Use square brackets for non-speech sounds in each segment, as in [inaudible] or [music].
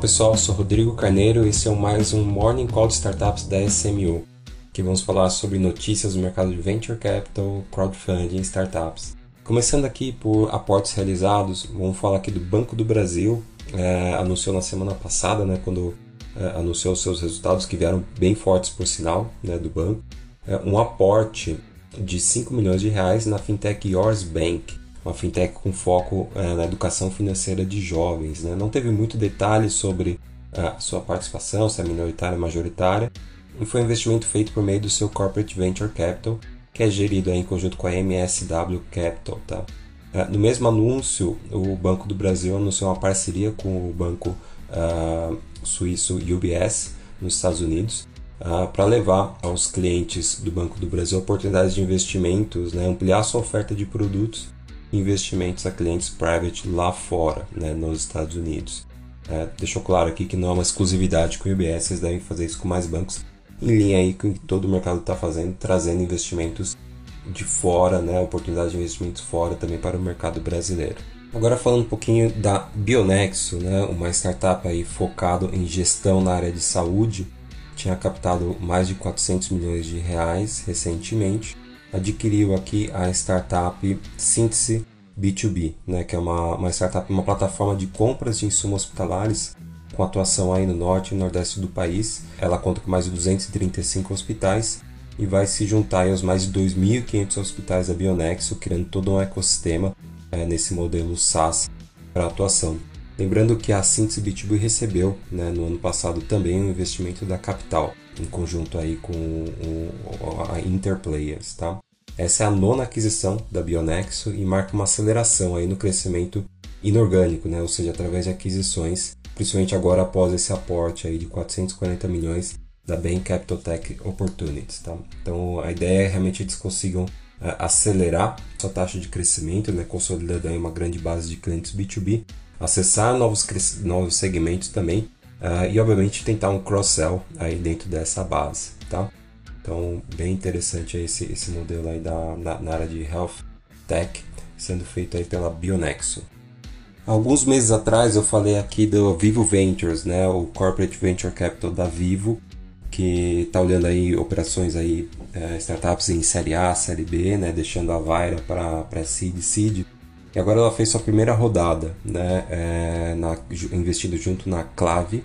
Pessoal, sou Rodrigo Carneiro. E esse é mais um Morning Call de Startups da SMU, que vamos falar sobre notícias do mercado de Venture Capital, Crowdfunding e Startups. Começando aqui por aportes realizados, vamos falar aqui do Banco do Brasil, é, anunciou na semana passada, né, quando é, anunciou seus resultados, que vieram bem fortes por sinal né, do banco, é, um aporte de 5 milhões de reais na fintech Yours Bank, uma fintech com foco é, na educação financeira de jovens. Né? Não teve muito detalhe sobre a sua participação, se é minoritária ou majoritária, e foi um investimento feito por meio do seu Corporate Venture Capital, que é gerido em conjunto com a MSW Capital. Tá? É, no mesmo anúncio, o Banco do Brasil anunciou uma parceria com o banco uh, suíço UBS nos Estados Unidos uh, para levar aos clientes do Banco do Brasil oportunidades de investimentos, né, ampliar sua oferta de produtos investimentos a clientes private lá fora, né, nos Estados Unidos. É, deixou claro aqui que não é uma exclusividade com o UBS, eles devem fazer isso com mais bancos, em linha aí com o que todo o mercado está fazendo, trazendo investimentos de fora, né, oportunidades de investimentos fora também para o mercado brasileiro. Agora falando um pouquinho da Bionexo, né, uma startup aí focado em gestão na área de saúde, tinha captado mais de 400 milhões de reais recentemente adquiriu aqui a startup Síntese B2B, né, que é uma, uma startup, uma plataforma de compras de insumos hospitalares com atuação aí no norte e nordeste do país. Ela conta com mais de 235 hospitais e vai se juntar aos mais de 2.500 hospitais da Bionexo, criando todo um ecossistema é, nesse modelo SaaS para atuação. Lembrando que a Síntese B2B recebeu né, no ano passado também um investimento da Capital, em conjunto aí com o, a Interplayers. Tá? Essa é a nona aquisição da Bionexo e marca uma aceleração aí no crescimento inorgânico, né? ou seja, através de aquisições, principalmente agora após esse aporte aí de 440 milhões da Bain Capital Tech Opportunities. Tá? Então a ideia é realmente eles consigam uh, acelerar sua taxa de crescimento, né? consolidando aí uma grande base de clientes B2B acessar novos, novos segmentos também uh, e obviamente tentar um cross-sell aí dentro dessa base, tá? Então, bem interessante esse, esse modelo aí da, na, na, área de Health Tech sendo feito aí pela Bionexo. Alguns meses atrás eu falei aqui do Vivo Ventures, né, o Corporate Venture Capital da Vivo, que está olhando aí operações aí, é, startups em série A, série B, né, deixando a Vaira para seed seed e agora ela fez sua primeira rodada, né, é, na, investindo junto na Clave.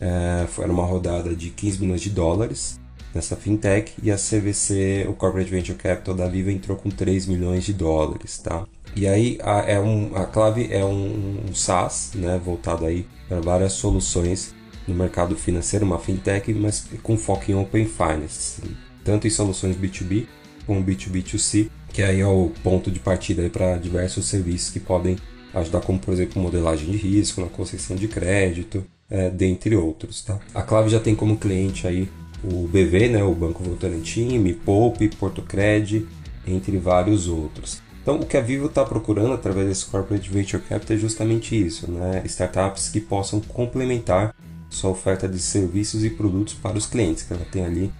É, foi uma rodada de 15 milhões de dólares nessa fintech. E a CVC, o Corporate Venture Capital da Viva entrou com 3 milhões de dólares, tá? E aí a, é um, a Clave é um, um SaaS, né, voltado aí para várias soluções no mercado financeiro, uma fintech, mas com foco em Open Finance, tanto em soluções B2B como B2B2C que aí é o ponto de partida para diversos serviços que podem ajudar, como por exemplo modelagem de risco, na concessão de crédito, é, dentre outros. Tá? A Clave já tem como cliente aí o BV, né, o Banco Votorantim, Me Poupe, Portocred, entre vários outros. Então, o que a Vivo está procurando através desse Corporate Venture Capital é justamente isso, né? startups que possam complementar sua oferta de serviços e produtos para os clientes, que ela tem ali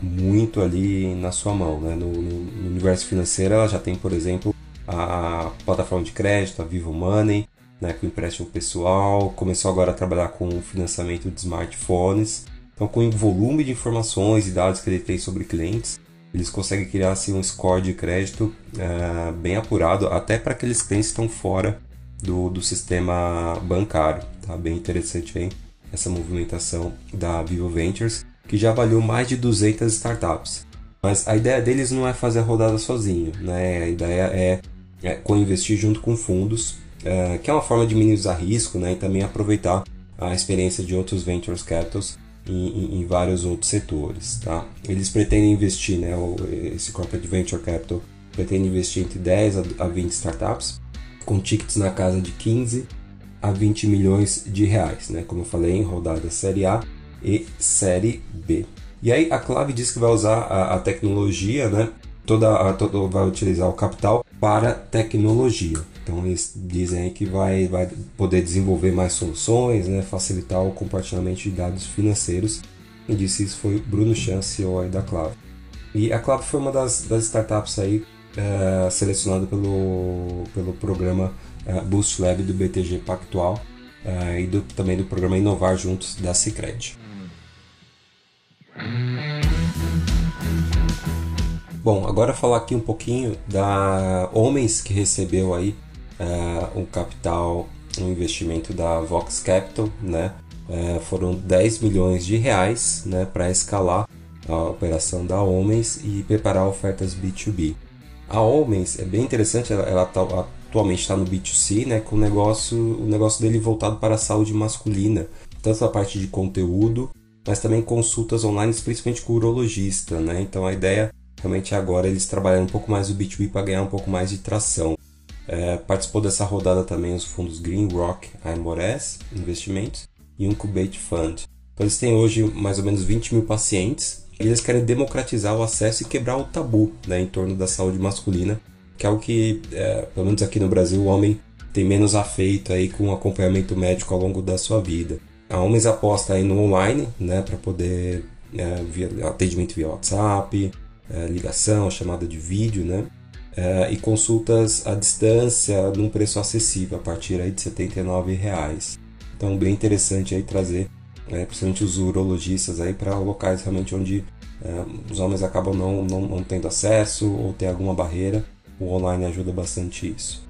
muito ali na sua mão. Né? No, no, universo financeiro, ela já tem, por exemplo, a plataforma de crédito, a Vivo Money, né, com empréstimo pessoal, começou agora a trabalhar com financiamento de smartphones. Então, com o volume de informações e dados que ele tem sobre clientes, eles conseguem criar assim, um score de crédito é, bem apurado, até para aqueles clientes que estão fora do, do sistema bancário. Tá bem interessante aí essa movimentação da Vivo Ventures que já avaliou mais de 200 startups. Mas a ideia deles não é fazer a rodada sozinho, né? A ideia é, é co-investir junto com fundos, é, que é uma forma de minimizar risco né? e também aproveitar a experiência de outros ventures capitals em, em, em, vários outros setores. Tá? Eles pretendem investir, né? esse corporate venture capital pretende investir entre 10 a 20 startups, com tickets na casa de 15 a 20 milhões de reais, né? como eu falei, em rodada Série A e Série B. E aí a Clave diz que vai usar a, a tecnologia, né? Toda, a, todo, vai utilizar o capital para tecnologia. Então eles dizem aí que vai, vai poder desenvolver mais soluções, né? facilitar o compartilhamento de dados financeiros. Quem disse isso foi Bruno Chan, CEO da Clave. E a Clave foi uma das, das startups aí é, selecionada pelo, pelo programa é, Boost Lab do BTG Pactual uh, e do, também do programa Inovar Juntos da Cicred. Bom, agora falar aqui um pouquinho da Homens que recebeu aí uh, um capital, um investimento da Vox Capital, né? Uh, foram 10 milhões de reais, né, para escalar a operação da Homens e preparar ofertas B2B. A Homens é bem interessante, ela, ela tá, atualmente está no B2C, né, com o negócio, o negócio dele voltado para a saúde masculina, tanto a parte de conteúdo, mas também consultas online, principalmente com urologista, né? Então a ideia realmente agora eles trabalham um pouco mais o B2B para ganhar um pouco mais de tração. É, participou dessa rodada também os fundos Green Rock Amores Investimentos e Incubate Fund. Então eles têm hoje mais ou menos 20 mil pacientes e eles querem democratizar o acesso e quebrar o tabu né, em torno da saúde masculina, que é algo que, é, pelo menos aqui no Brasil, o homem tem menos afeito aí com o acompanhamento médico ao longo da sua vida. A Homens aposta aí no online, né, para poder é, via, atendimento via WhatsApp, ligação, chamada de vídeo, né? É, e consultas à distância num preço acessível, a partir aí de 79 reais. Então, bem interessante aí trazer, é, principalmente os urologistas aí para locais realmente onde é, os homens acabam não, não, não tendo acesso ou tem alguma barreira. O online ajuda bastante isso.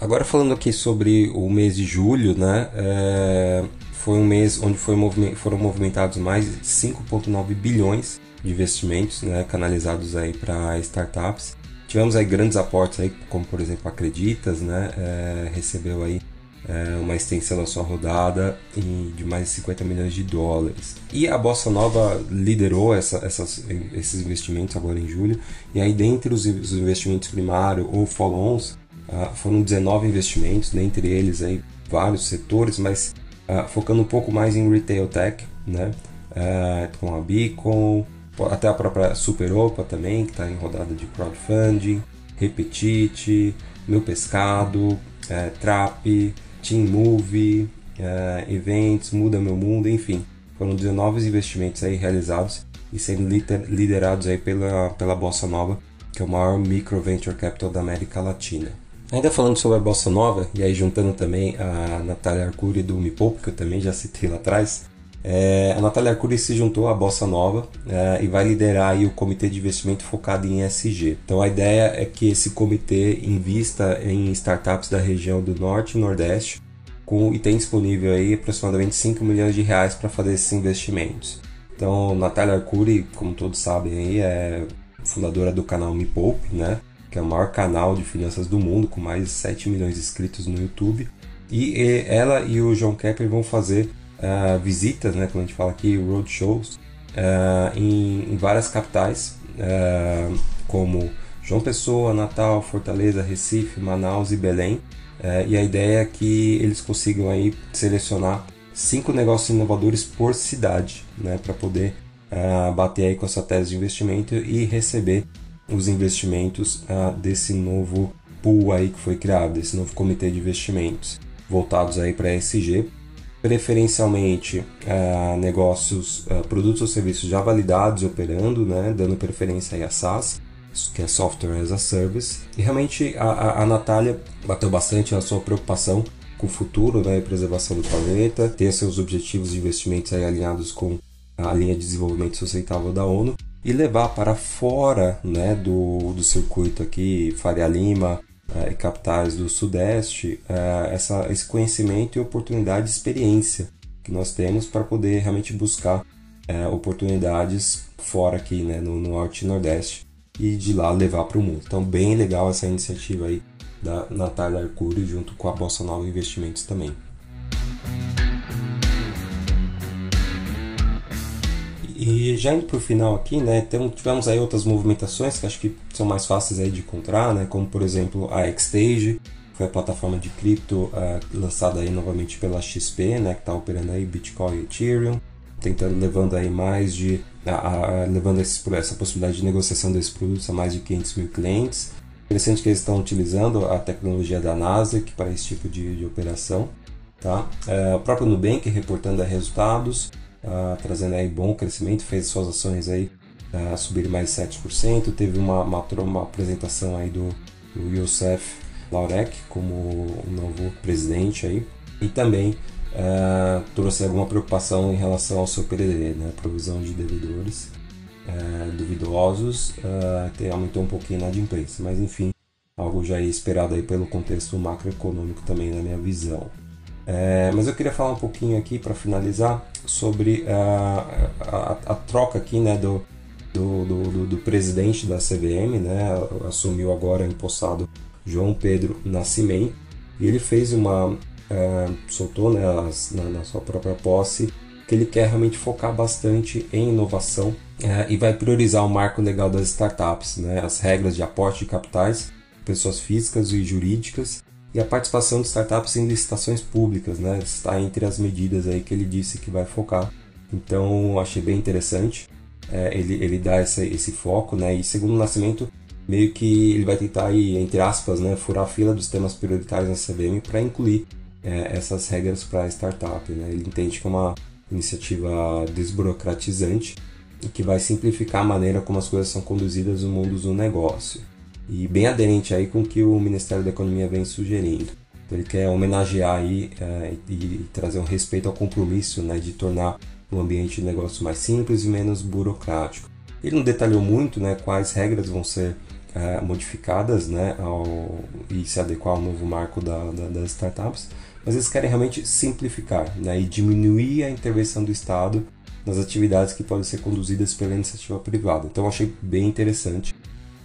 Agora falando aqui sobre o mês de julho, né? É, foi um mês onde foi foram movimentados mais de 5,9 bilhões de investimentos né, canalizados aí para startups. Tivemos aí grandes aportes aí, como por exemplo a Acreditas, né, é, recebeu aí é, uma extensão da sua rodada em, de mais de 50 milhões de dólares. E a Bossa Nova liderou essa, essas, esses investimentos agora em julho. E aí dentre os, os investimentos primário ou follow-ons, ah, foram 19 investimentos, dentre eles aí vários setores, mas uh, focando um pouco mais em retail tech, né? Uh, com a Beacon, até a própria Superopa também, que está em rodada de crowdfunding, Repetite, Meu Pescado, uh, Trap, Team Movie, uh, Eventos, Muda Meu Mundo, enfim. Foram 19 investimentos aí realizados e sendo liderados aí pela, pela Bossa Nova, que é o maior micro venture capital da América Latina. Ainda falando sobre a bossa nova, e aí juntando também a Natália Arcuri do Me Poupe, que eu também já citei lá atrás, é, a Natália Arcuri se juntou à Bossa Nova é, e vai liderar o comitê de investimento focado em ESG. Então a ideia é que esse comitê invista em startups da região do Norte e Nordeste com, e tem disponível aí aproximadamente 5 milhões de reais para fazer esses investimentos. Então Natália Arcuri, como todos sabem aí, é fundadora do canal Me Poupe, né? Que é o maior canal de finanças do mundo, com mais de 7 milhões de inscritos no YouTube. E, ela e o João Kepler vão fazer uh, visitas, né, como a gente fala aqui, roadshows, uh, em, em, várias capitais, uh, como João Pessoa, Natal, Fortaleza, Recife, Manaus e Belém. e a ideia é que eles consigam aí selecionar cinco negócios inovadores por cidade, né, para poder bater aí com essa tese de investimento e receber os investimentos ah, desse novo pool aí que foi criado, desse novo comitê de investimentos voltados aí para ESG, preferencialmente ah, negócios, ah, produtos ou serviços já validados operando, né, dando preferência aí a SaaS, que é Software as a Service. E realmente a, a, a Natália bateu bastante a sua preocupação com o futuro né, e preservação do planeta, ter seus objetivos de investimentos aí alinhados com a linha de desenvolvimento sustentável da ONU e levar para fora né, do, do circuito aqui, Faria Lima eh, e capitais do Sudeste, eh, essa, esse conhecimento e oportunidade, experiência que nós temos para poder realmente buscar eh, oportunidades fora aqui né, no, no Norte e Nordeste e de lá levar para o mundo. Então, bem legal essa iniciativa aí da Natália Arcuri junto com a Bossa Nova Investimentos também. E já indo para o final aqui, né, tivemos aí outras movimentações que acho que são mais fáceis aí de encontrar, né, como por exemplo a Xstage, foi a plataforma de cripto uh, lançada aí novamente pela XP, né, que está operando aí Bitcoin e Ethereum, tentando levando aí mais de levando esse, essa possibilidade de negociação desses produtos a mais de 500 mil clientes. Interessante que eles estão utilizando a tecnologia da Nasdaq para esse tipo de, de operação. Tá? Uh, o próprio Nubank reportando resultados, uh, trazendo aí bom crescimento, fez suas ações aí uh, subir mais 7%, teve uma, uma, uma apresentação aí do, do Youssef Laurek como novo presidente aí. E também uh, trouxe alguma preocupação em relação ao seu PDD, né, provisão de devedores uh, duvidosos, uh, aumentou um pouquinho na inadimplência, mas enfim, algo já esperado aí pelo contexto macroeconômico também na minha visão. É, mas eu queria falar um pouquinho aqui para finalizar sobre a, a, a, troca aqui né, do, do, do, do, presidente da CVM, né, assumiu agora empossado João Pedro Nascimento, e ele fez uma. É, soltou né, as, na, na, sua própria posse que ele quer realmente focar bastante em inovação é, e vai priorizar o marco legal das startups, né, as regras de aporte de capitais, pessoas físicas e jurídicas e a participação de startups em licitações públicas, né, está entre as medidas aí que ele disse que vai focar. Então achei bem interessante é, ele, ele dá essa, esse foco, né, e segundo o Nascimento meio que ele vai tentar aí, entre aspas, né, furar a fila dos temas prioritários na CVM para incluir é, essas regras para startup. Né? Ele entende que é uma iniciativa desburocratizante e que vai simplificar a maneira como as coisas são conduzidas no mundo do negócio. E bem aderente aí com o que o Ministério da Economia vem sugerindo. Então ele quer homenagear aí é, e, trazer um respeito ao compromisso né, de tornar o ambiente de negócio mais simples e menos burocrático. Ele não detalhou muito né, quais regras vão ser é, modificadas né, ao, e se adequar ao novo marco da, da, das startups, mas eles querem realmente simplificar né, e diminuir a intervenção do Estado nas atividades que podem ser conduzidas pela iniciativa privada. Então eu achei bem interessante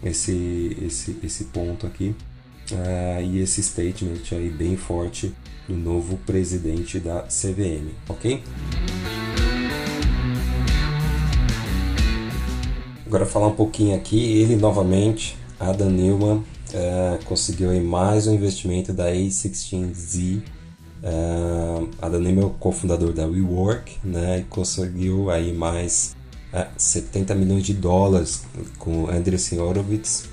esse, esse, esse ponto aqui uh, e esse statement aí bem forte do novo presidente da CVM, ok? Agora falar um pouquinho aqui, ele novamente Adam Newman é, conseguiu aí mais um investimento da A16Z. É, Adam Newman é o cofundador da WeWork, né, e conseguiu aí mais 70 milhões de dólares com Andreessen Horowitz.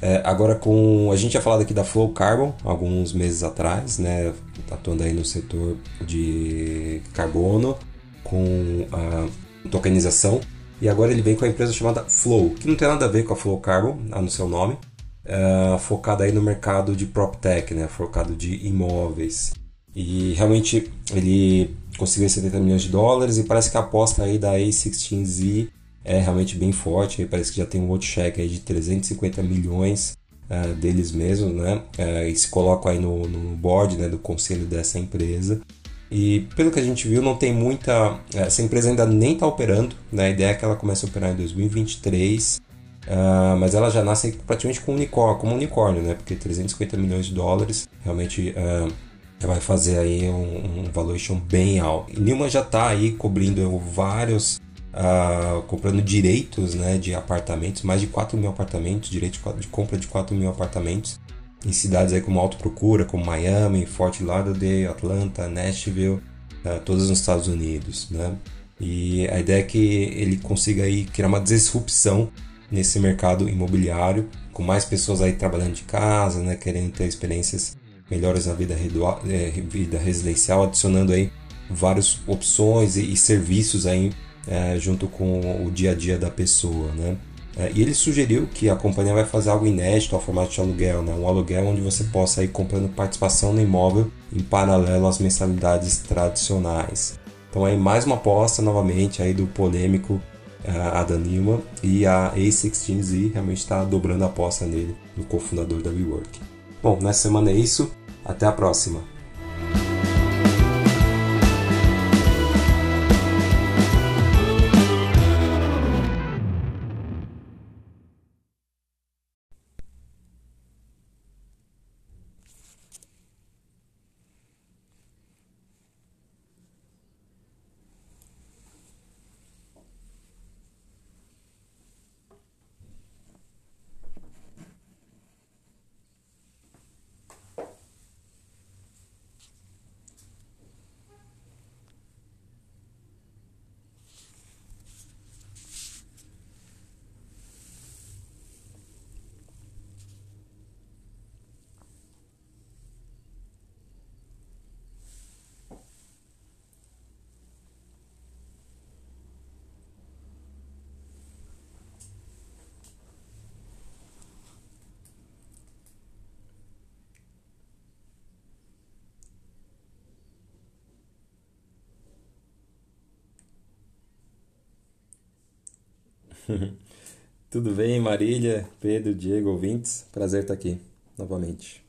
É, agora com a gente tinha falado aqui da Flow Carbon alguns meses atrás, né, atuando aí no setor de carbono com a tokenização e agora ele vem com a empresa chamada Flow, que não tem nada a ver com a Flow Carbon, a no seu nome, uh, focada aí no mercado de PropTech, né, focado de imóveis. E realmente ele conseguiu 70 milhões de dólares e parece que a aposta aí da A16Z é realmente bem forte. Parece que já tem um outro cheque aí de 350 milhões uh, deles mesmos, né? Uh, e se colocam aí no, no board né, do conselho dessa empresa. E pelo que a gente viu, não tem muita. Essa empresa ainda nem está operando, né? a ideia é que ela comece a operar em 2023, uh, ah, mas ela já nasce praticamente com unicórnio, como unicórnio, né? porque 350 milhões de dólares realmente uh, vai fazer aí um, um valuation bem alto. Newman já está aí cobrindo vários. Uh, comprando direitos né, de apartamentos, mais de 4 mil apartamentos, direito de compra de 4 mil apartamentos em cidades aí como Alto Procura, como Miami, Fort Lauderdale, Atlanta, Nashville, uh, todas nos Estados Unidos, né? E a ideia é que ele consiga aí criar uma disrupção nesse mercado imobiliário, com mais pessoas aí trabalhando de casa, né, querendo ter experiências melhores na vida, é, vida residencial, adicionando aí várias opções e, e serviços aí é, junto com o dia a dia da pessoa, né? É, e ele sugeriu que a companhia vai fazer algo inédito ao formato de aluguel, né? um aluguel onde você possa ir comprando participação no imóvel em paralelo às mensalidades tradicionais. Então aí mais uma aposta novamente aí do polêmico uh, e a A16Z realmente está dobrando a aposta nele, no cofundador da WeWork. Bom, nessa semana é isso, até a próxima! [laughs] Tudo bem, Marília, Pedro, Diego, ouvintes? Prazer estar aqui novamente.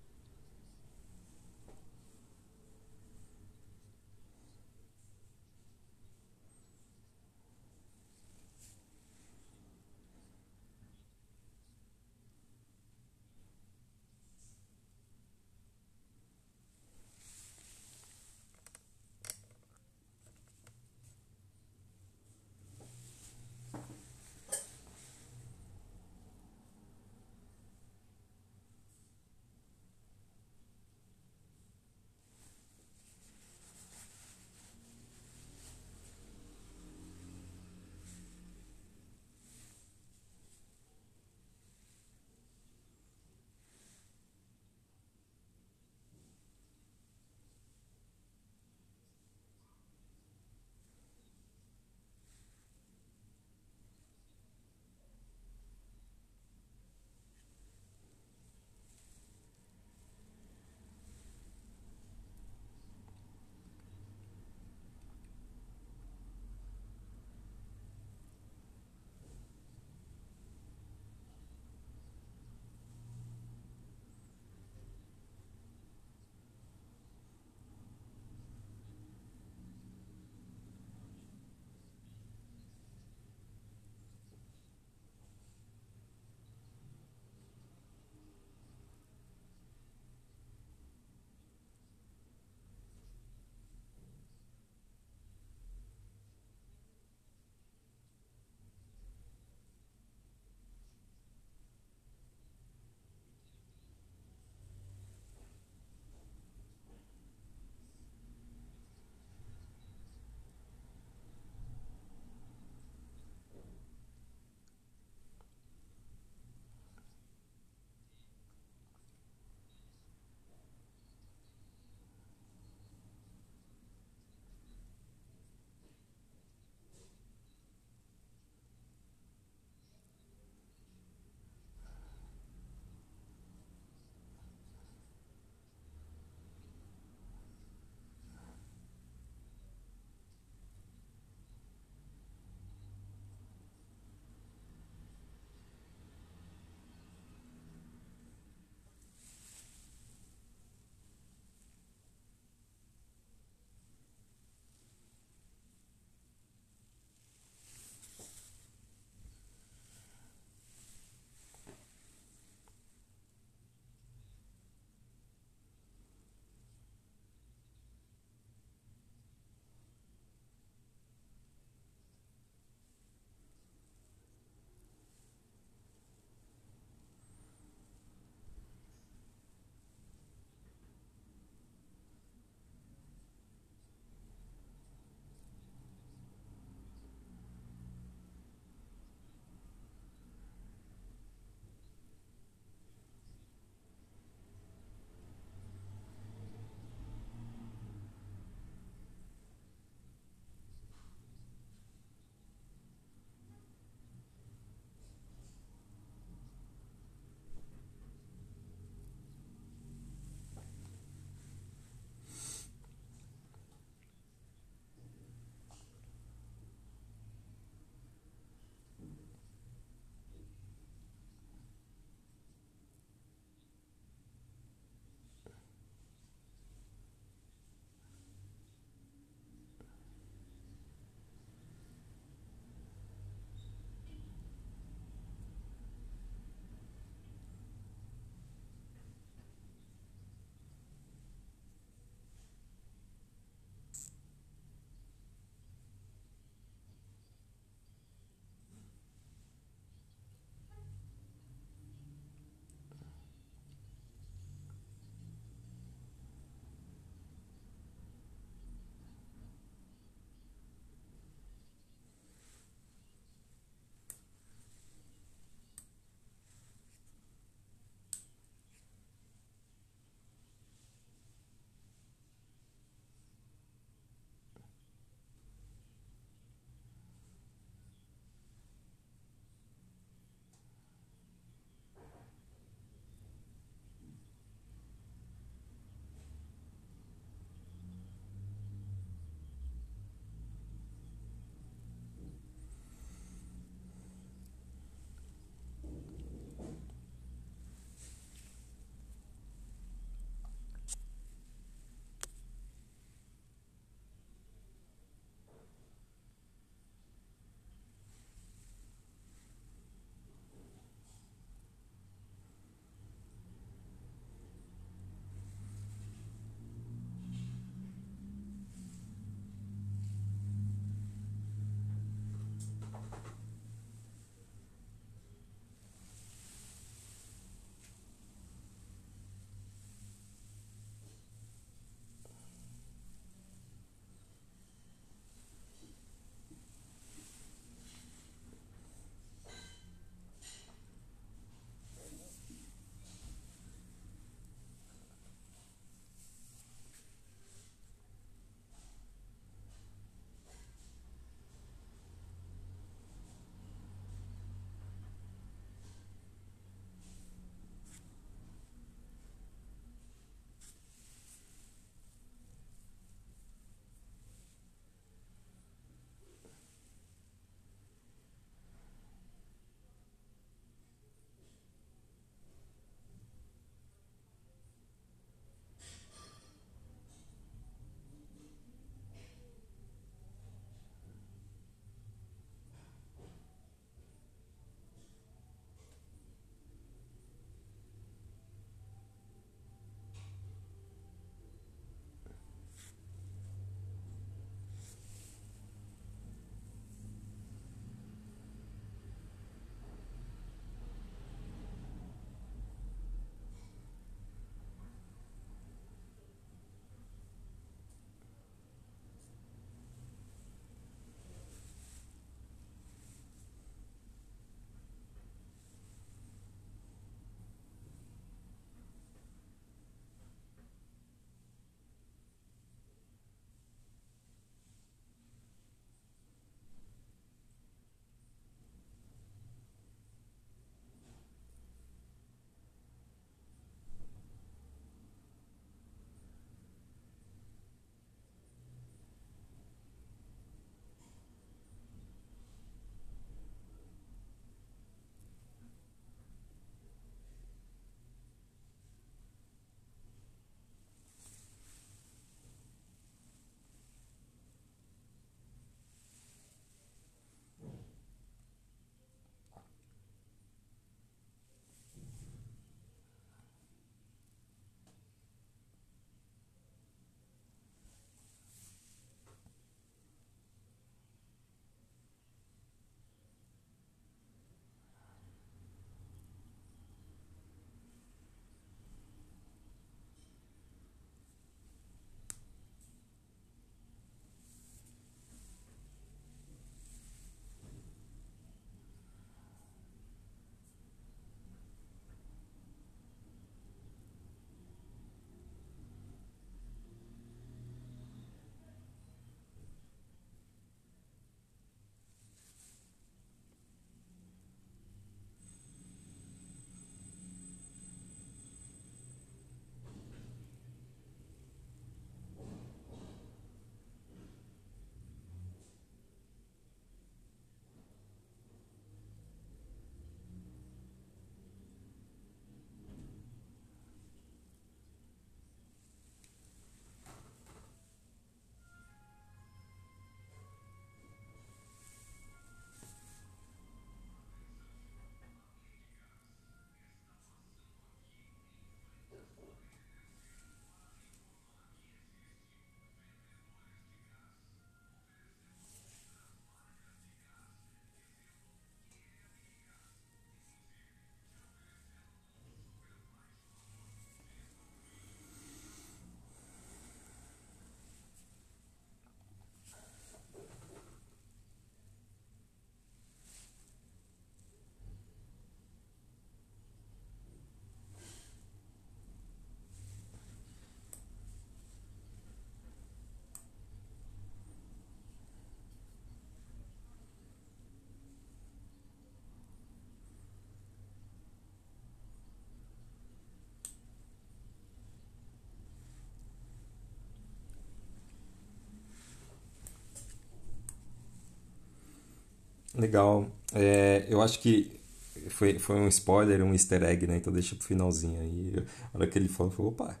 Legal. É, eu acho que foi, foi um spoiler, um easter egg, né? Então deixa pro finalzinho aí. A hora que ele falou, eu falei, opa.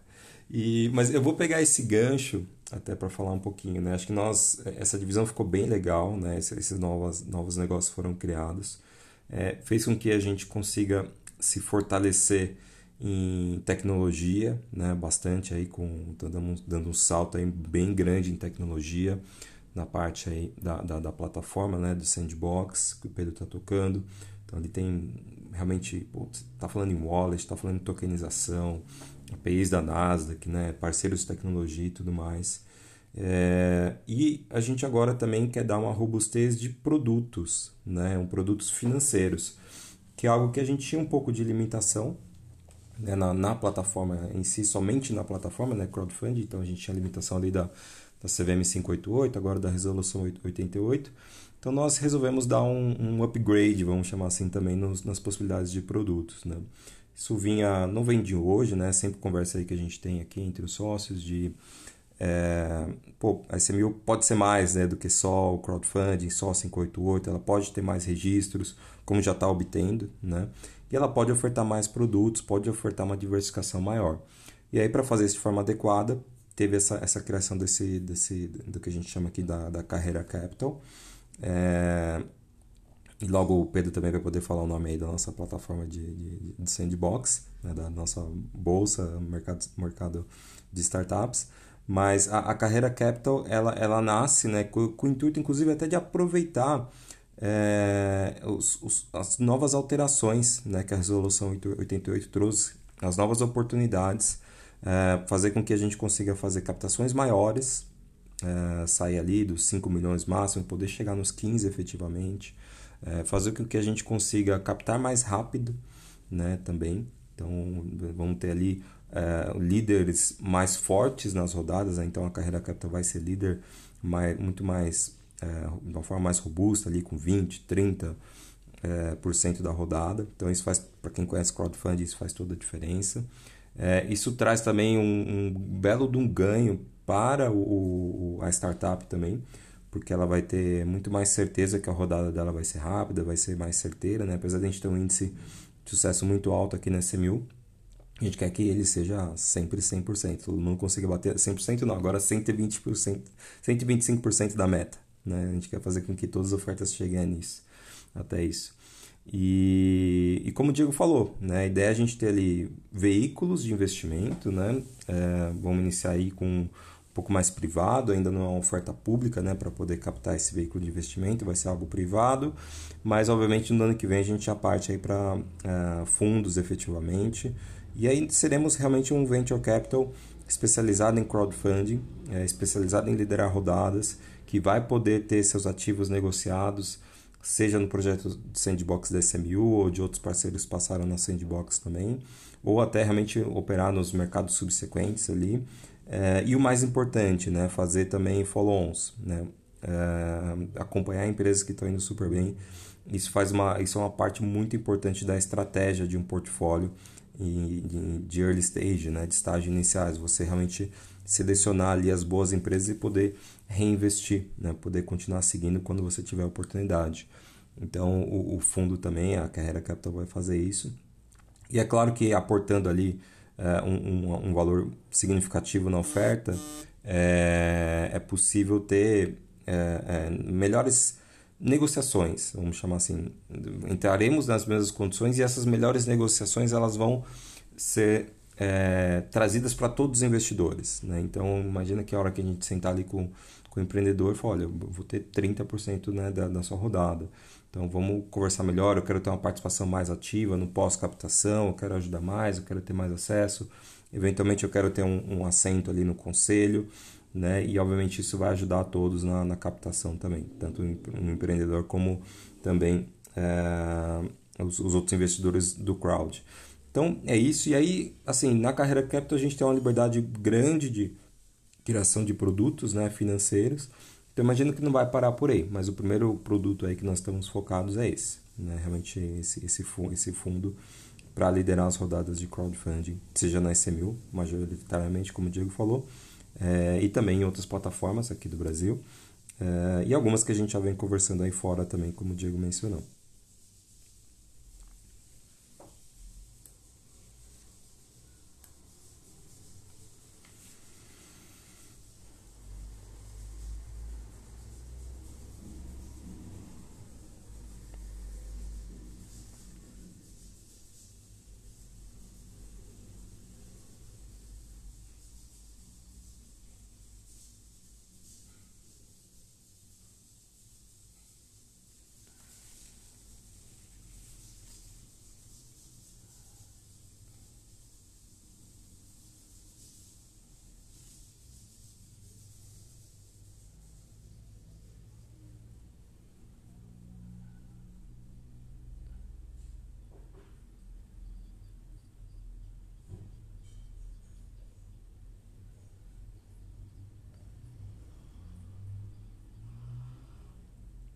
E, mas eu vou pegar esse gancho até para falar um pouquinho, né? Acho que nós, essa divisão ficou bem legal, né? Esses, esses novos, novos negócios foram criados. É, fez com que a gente consiga se fortalecer em tecnologia, né? Bastante aí, com, dando, dando um salto aí bem grande em tecnologia na parte aí da, da, da plataforma, né? Do sandbox que o Pedro está tocando então ele tem realmente, está falando em wallet, está falando em tokenização, APIs da Nasdaq, né, parceiros de tecnologia e tudo mais. É, e a gente agora também quer dar uma robustez de produtos, né, um produtos financeiros, que é algo que a gente tinha um pouco de limitação né, na, na plataforma em si, somente na plataforma, né, crowdfunding, então a gente tinha limitação ali da, da CVM 588, agora da resolução 88. Então nós resolvemos dar um, um upgrade, vamos chamar assim também, nos, nas possibilidades de produtos. Né? Isso vinha, não vem de hoje, né? sempre conversa aí que a gente tem aqui entre os sócios de é, pô, a SMU pode ser mais né, do que só o crowdfunding, só 588, ela pode ter mais registros, como já está obtendo, né? E ela pode ofertar mais produtos, pode ofertar uma diversificação maior. E aí, para fazer isso de forma adequada, teve essa, essa criação desse, desse, do que a gente chama aqui da, da carreira capital, é, e logo o Pedro também vai poder falar o nome aí da nossa plataforma de, de, de sandbox, né, da nossa bolsa, mercado, mercado de startups. Mas a, a carreira Capital, ela, ela nasce né, com, com o intuito, inclusive, até de aproveitar é, os, os, as novas alterações né, que a Resolução 88 trouxe, as novas oportunidades, é, fazer com que a gente consiga fazer captações maiores é, sair ali dos 5 milhões máximo, poder chegar nos 15 efetivamente, é, fazer com que a gente consiga captar mais rápido né, também. Então vamos ter ali é, líderes mais fortes nas rodadas, né? então a carreira capital vai ser líder mais, muito mais, é, de uma forma mais robusta, ali com 20, 30 é, por cento da rodada. Então isso faz, para quem conhece crowdfunding, isso faz toda a diferença. É, isso traz também um, um belo de um ganho para o, a startup também, porque ela vai ter muito mais certeza que a rodada dela vai ser rápida, vai ser mais certeira, né? apesar de a gente ter um índice de sucesso muito alto aqui na SMU, a gente quer que ele seja sempre 100%, todo mundo consiga bater 100% não, agora 120%, 125% da meta, né? A gente quer fazer com que todas as ofertas cheguem nisso, até isso. E, e como o Diego falou, né, a ideia é a gente ter ali veículos de investimento, né? É, vamos iniciar aí com pouco mais privado, ainda não é uma oferta pública né, para poder captar esse veículo de investimento, vai ser algo privado, mas obviamente no ano que vem a gente já parte aí para é, fundos efetivamente, e aí seremos realmente um venture capital especializado em crowdfunding, é, especializado em liderar rodadas, que vai poder ter seus ativos negociados, seja no projeto de sandbox da SMU ou de outros parceiros que passaram na sandbox também, ou até realmente operar nos mercados subsequentes ali, é, e o mais importante, né, fazer também follow-ons, né, é, acompanhar empresas que estão indo super bem. Isso faz uma, isso é uma parte muito importante da estratégia de um portfólio de early stage, né, de estágio iniciais. Você realmente selecionar ali as boas empresas e poder reinvestir, né, poder continuar seguindo quando você tiver oportunidade. Então, o, o fundo também, a Carreira Capital vai fazer isso. E é claro que aportando ali é, um, um, valor significativo na oferta, é, é possível ter é, melhores negociações, vamos chamar assim. Entraremos nas mesmas condições e essas melhores negociações elas vão ser é, trazidas para todos os investidores. Né? Então, imagina que a hora que a gente sentar ali com, com o empreendedor falar, olha, vou ter 30% né, da, da sua rodada. Então vamos conversar melhor, eu quero ter uma participação mais ativa no pós-captação, eu quero ajudar mais, eu quero ter mais acesso. Eventualmente eu quero ter um, um assento ali no conselho, né? E obviamente isso vai ajudar a todos na, na captação também, tanto o empreendedor como também é, os, os, outros investidores do crowd. Então é isso. E aí, assim, na carreira capital a gente tem uma liberdade grande de criação de produtos né, financeiros então imagino que não vai parar por aí, mas o primeiro produto aí que nós estamos focados é esse, né? Realmente esse, esse, esse fundo para liderar as rodadas de crowdfunding, seja na SMU, majoritariamente, como o Diego falou, é, e também em outras plataformas aqui do Brasil. é, e algumas que a gente já vem conversando aí fora também, como o Diego mencionou.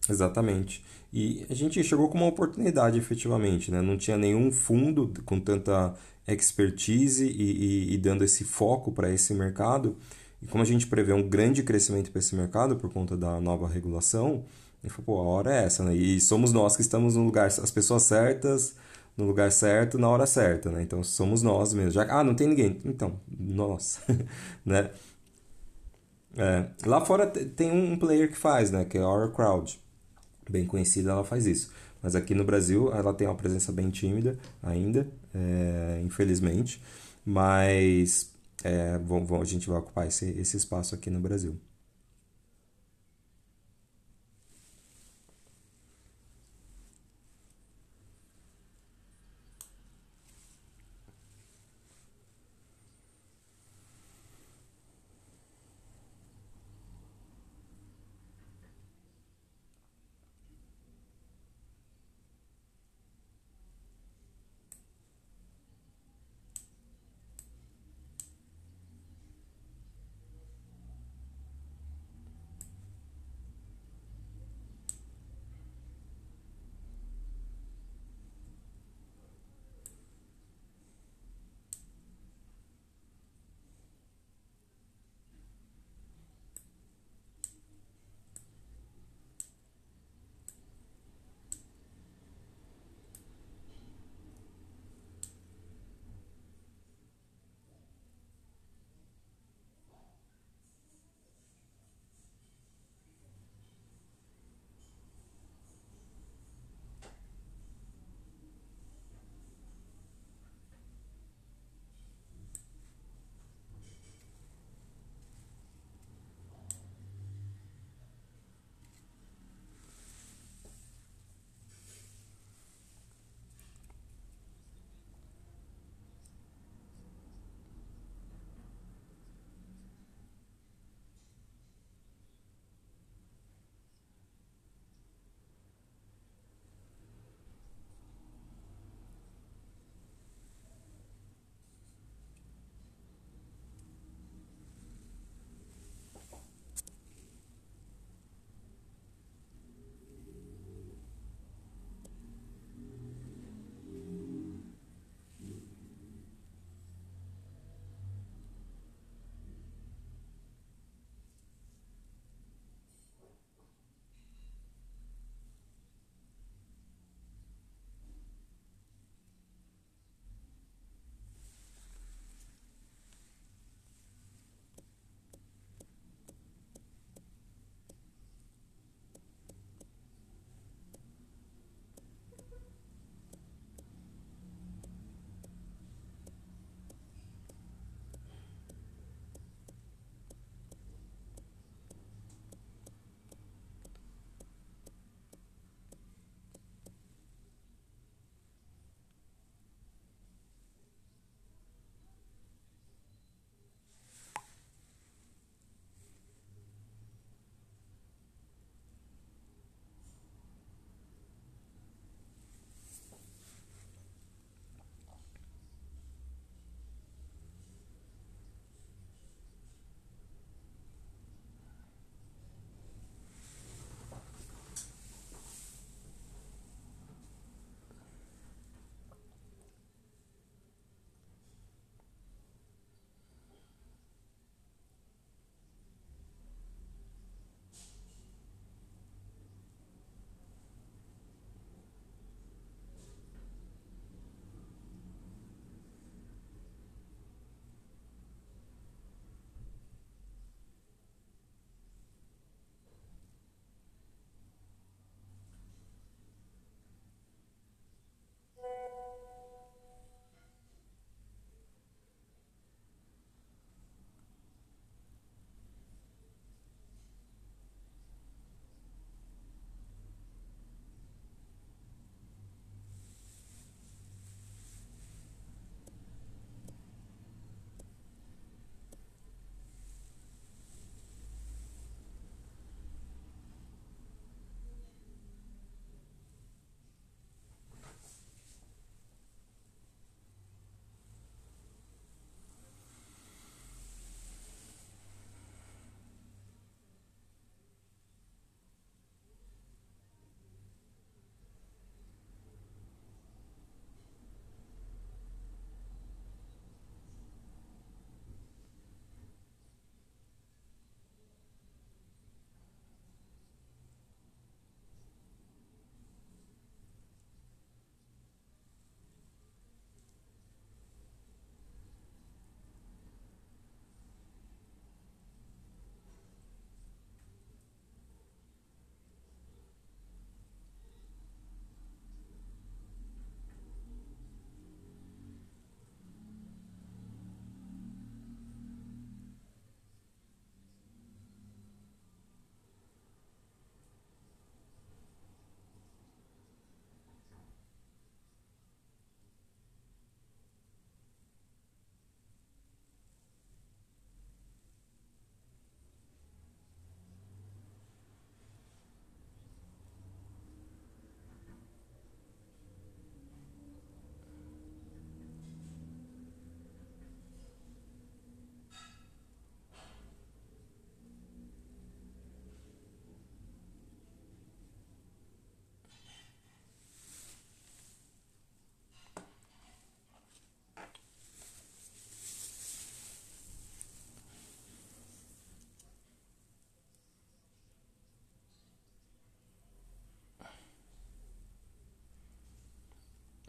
Exatamente. E a gente chegou com uma oportunidade, efetivamente, né? Não tinha nenhum fundo com tanta expertise e, e, e dando esse foco para esse mercado. E como a gente prevê um grande crescimento para esse mercado por conta da nova regulação, falou, pô, a hora é essa, né? E somos nós que estamos no lugar, as pessoas certas, no lugar certo, na hora certa, né? Então somos nós mesmos. Já, ah, não tem ninguém. Então, nós, [laughs] né? É, lá fora tem um player que faz, né? Que é a Our Crowd bem conhecida, ela faz isso. Mas aqui no Brasil ela tem uma presença bem tímida ainda, é, infelizmente. Mas é, vamos, vamos, a gente vai ocupar esse, esse espaço aqui no Brasil.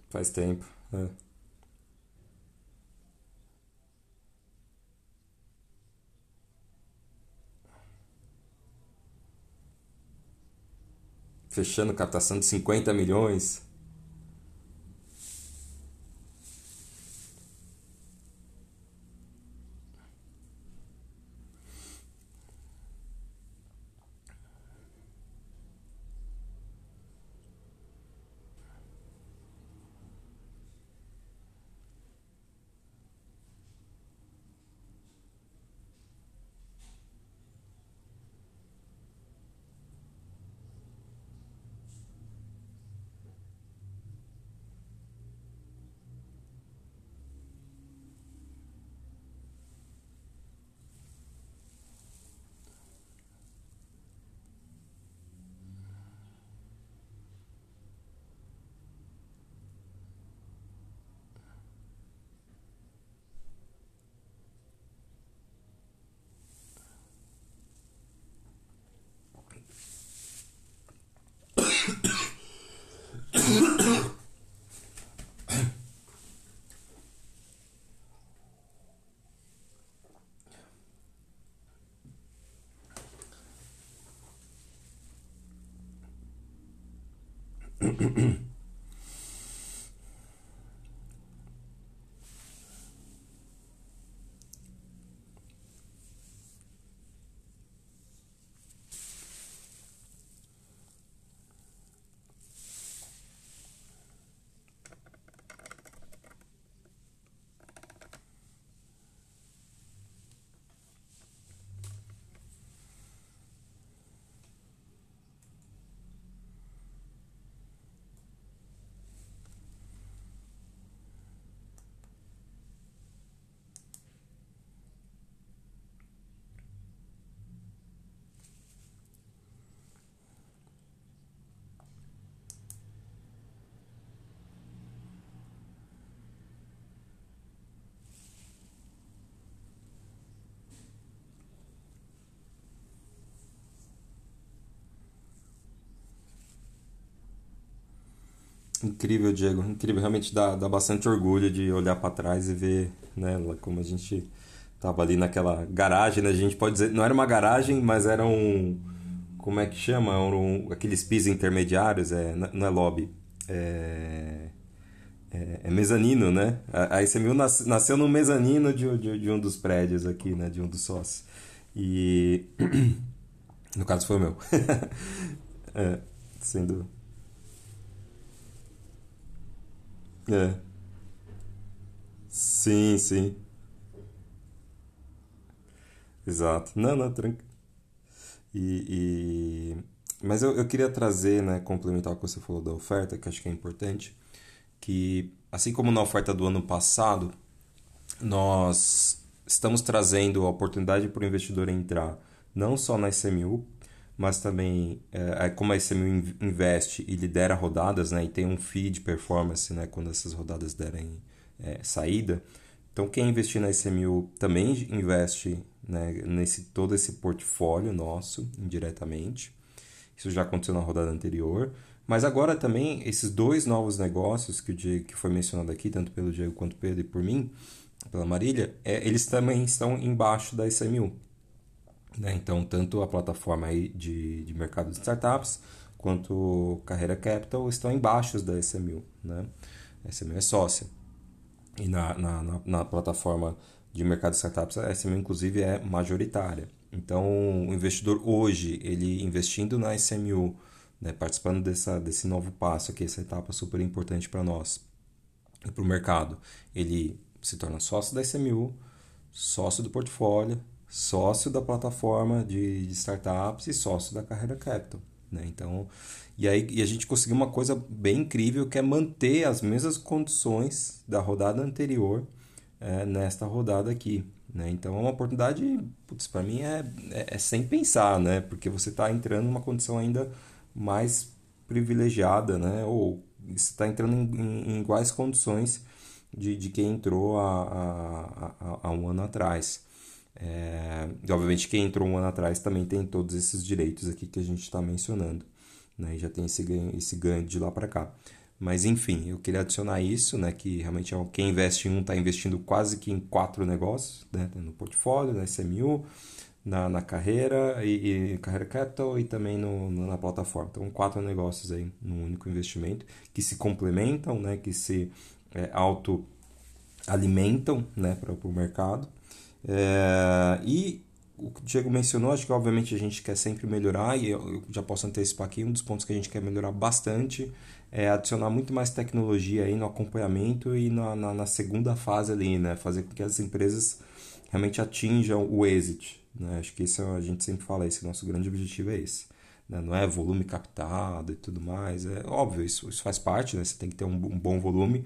Faz tempo. É. Fechando captação de 50 milhões. mm [clears throat] Incrível, Diego. Incrível. Realmente dá, dá bastante orgulho de olhar para trás e ver né, como a gente tava ali naquela garagem, né? A gente pode dizer, não era uma garagem, mas era um. Como é que chama? Um, aqueles pisos intermediários, é, não é lobby. É, é, é mezanino, né? A, a ICMU nas, nasceu no mezanino de, de, de, um dos prédios aqui, né? De um dos sócios. E. [clears throat] No caso foi o meu. [laughs] é, sendo. É. Sim, sim. Exato. Não, não, tranquilo. E, e... Mas eu, eu queria trazer, né, complementar o que você falou da oferta, que acho que é importante, que assim como na oferta do ano passado, nós estamos trazendo a oportunidade para o investidor entrar não só na SMU, mas também é, como a SMU investe e lidera rodadas, né, e tem um feed performance, né, quando essas rodadas derem é, saída. Então quem investir na SMU também investe né, nesse todo esse portfólio nosso indiretamente. Isso já aconteceu na rodada anterior, mas agora também esses dois novos negócios que o Diego, que foi mencionado aqui, tanto pelo Diego quanto Pedro e por mim, pela Marília, é, eles também estão embaixo da SMU. Né? Então, tanto a plataforma aí de, de mercado de startups quanto Carreira Capital estão embaixo da SMU. Né? A SMU é sócia. E na, na, na, na plataforma de mercado de startups, a SMU inclusive é majoritária. Então, o investidor hoje, ele investindo na SMU, né, participando dessa, desse novo passo aqui, essa etapa super importante para nós e para o mercado, ele se torna sócio da SMU, sócio do portfólio, sócio da plataforma de, de startups e sócio da Carreira Capital. Né? Então, e aí e a gente conseguiu uma coisa bem incrível que é manter as mesmas condições da rodada anterior é, nesta rodada aqui. Né? Então é uma oportunidade, para mim é, é, é, sem pensar, né? porque você está entrando numa condição ainda mais privilegiada, né? ou está entrando em, em, em, iguais condições de, de quem entrou há, há, há um ano atrás. É, e obviamente quem entrou um ano atrás também tem todos esses direitos aqui que a gente está mencionando, né? E já tem esse ganho, esse ganho de lá para cá. Mas enfim, eu queria adicionar isso, né? Que realmente é quem investe em um está investindo quase que em quatro negócios, né? No portfólio, na SMU, na, na carreira e, e carreira capital e também no, na plataforma. Então, quatro negócios aí num único investimento que se complementam, né? Que se é, auto alimentam, né? Para o mercado. É, e o que o Diego mencionou, acho que obviamente a gente quer sempre melhorar e eu, já posso antecipar aqui um dos pontos que a gente quer melhorar bastante é adicionar muito mais tecnologia aí no acompanhamento e na, na, na segunda fase ali, né? Fazer com que as empresas realmente atinjam o exit, né? Acho que isso a gente sempre fala, esse nosso grande objetivo é esse. Né? Não é volume captado e tudo mais, é óbvio, isso, isso faz parte, né? Você tem que ter um, um bom volume,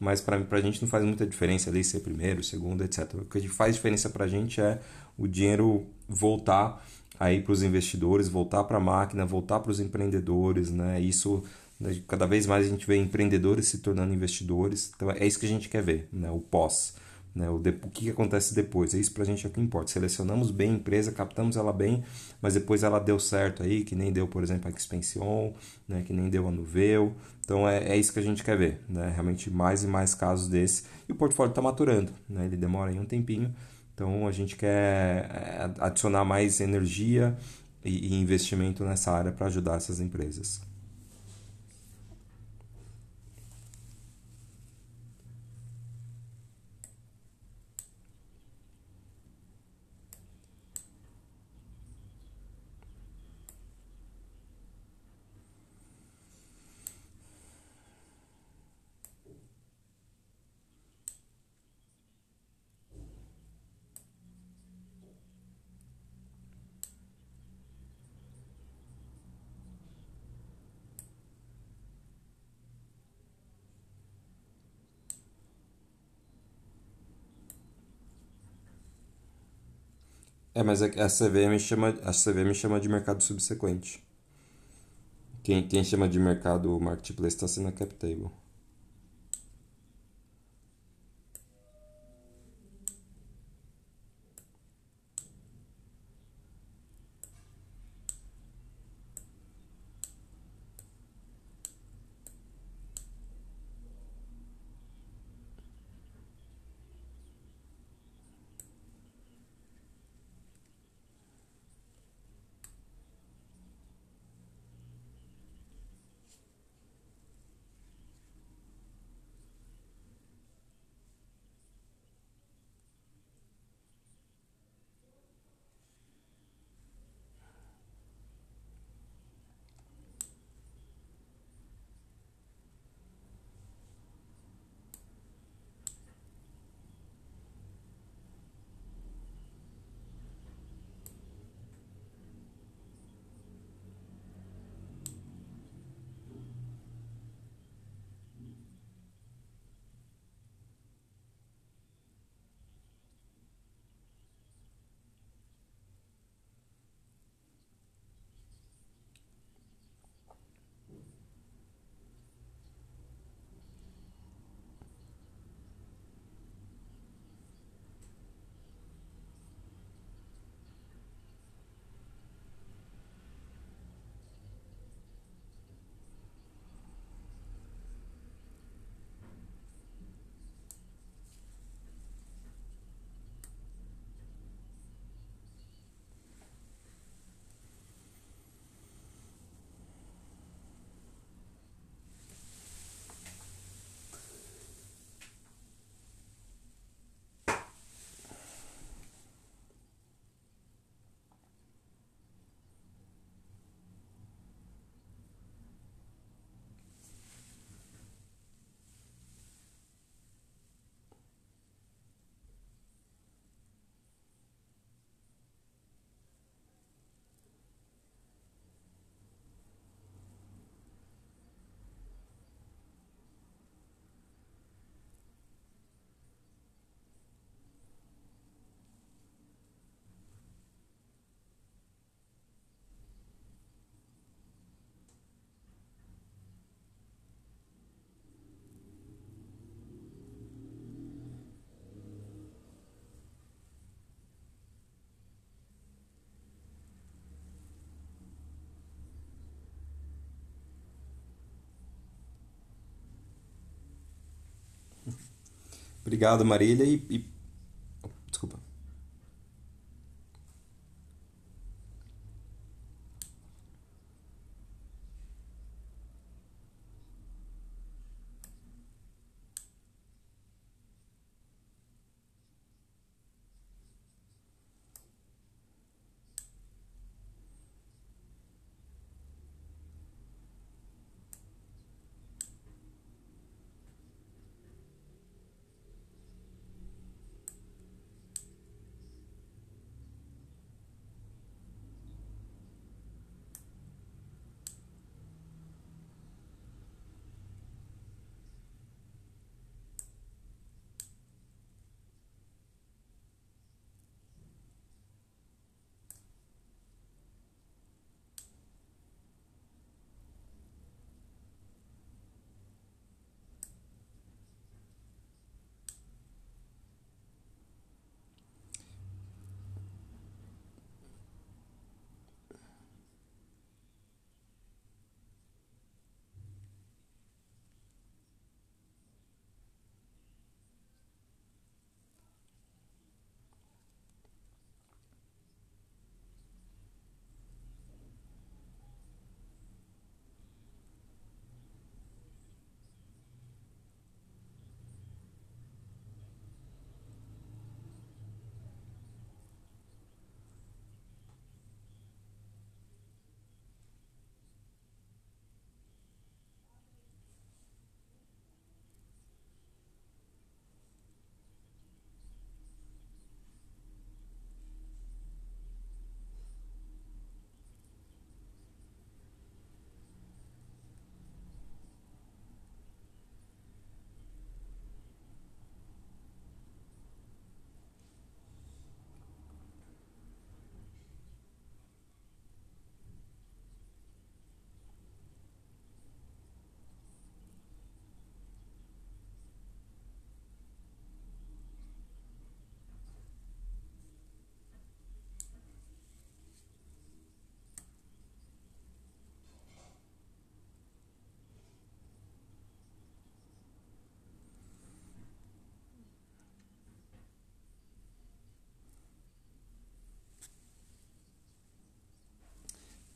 mas para a gente não faz muita diferença ali ser primeiro, segundo, etc. O que faz diferença para a gente é o dinheiro voltar aí para os investidores, voltar para a máquina, voltar para os empreendedores, né? Isso né, cada vez mais a gente vê empreendedores se tornando investidores. Então é isso que a gente quer ver, né? o pós. Né? O, de, o que acontece depois. É isso para a gente é o que importa. Selecionamos bem a empresa, captamos ela bem, mas depois ela deu certo aí, que nem deu, por exemplo, a Expansion, né? que nem deu a Nuveu. Então é, é isso que a gente quer ver. Né? Realmente mais e mais casos desse. E o portfólio está maturando. Né? Ele demora aí um tempinho. Então a gente quer é, adicionar mais energia e, e investimento nessa área para ajudar essas empresas. É, mas a, CVM chama, a CVM chama de mercado subsequente. Quem, quem chama de mercado marketplace está sendo a CapTable. Obrigado, Marília. E, e...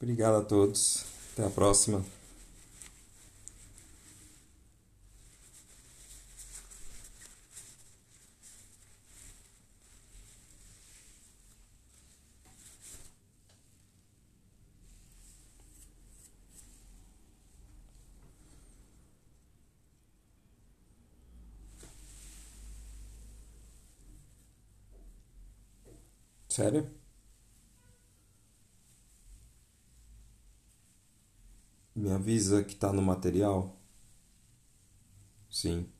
Obrigado a todos. Até a próxima. Sério? Me avisa que está no material? Sim.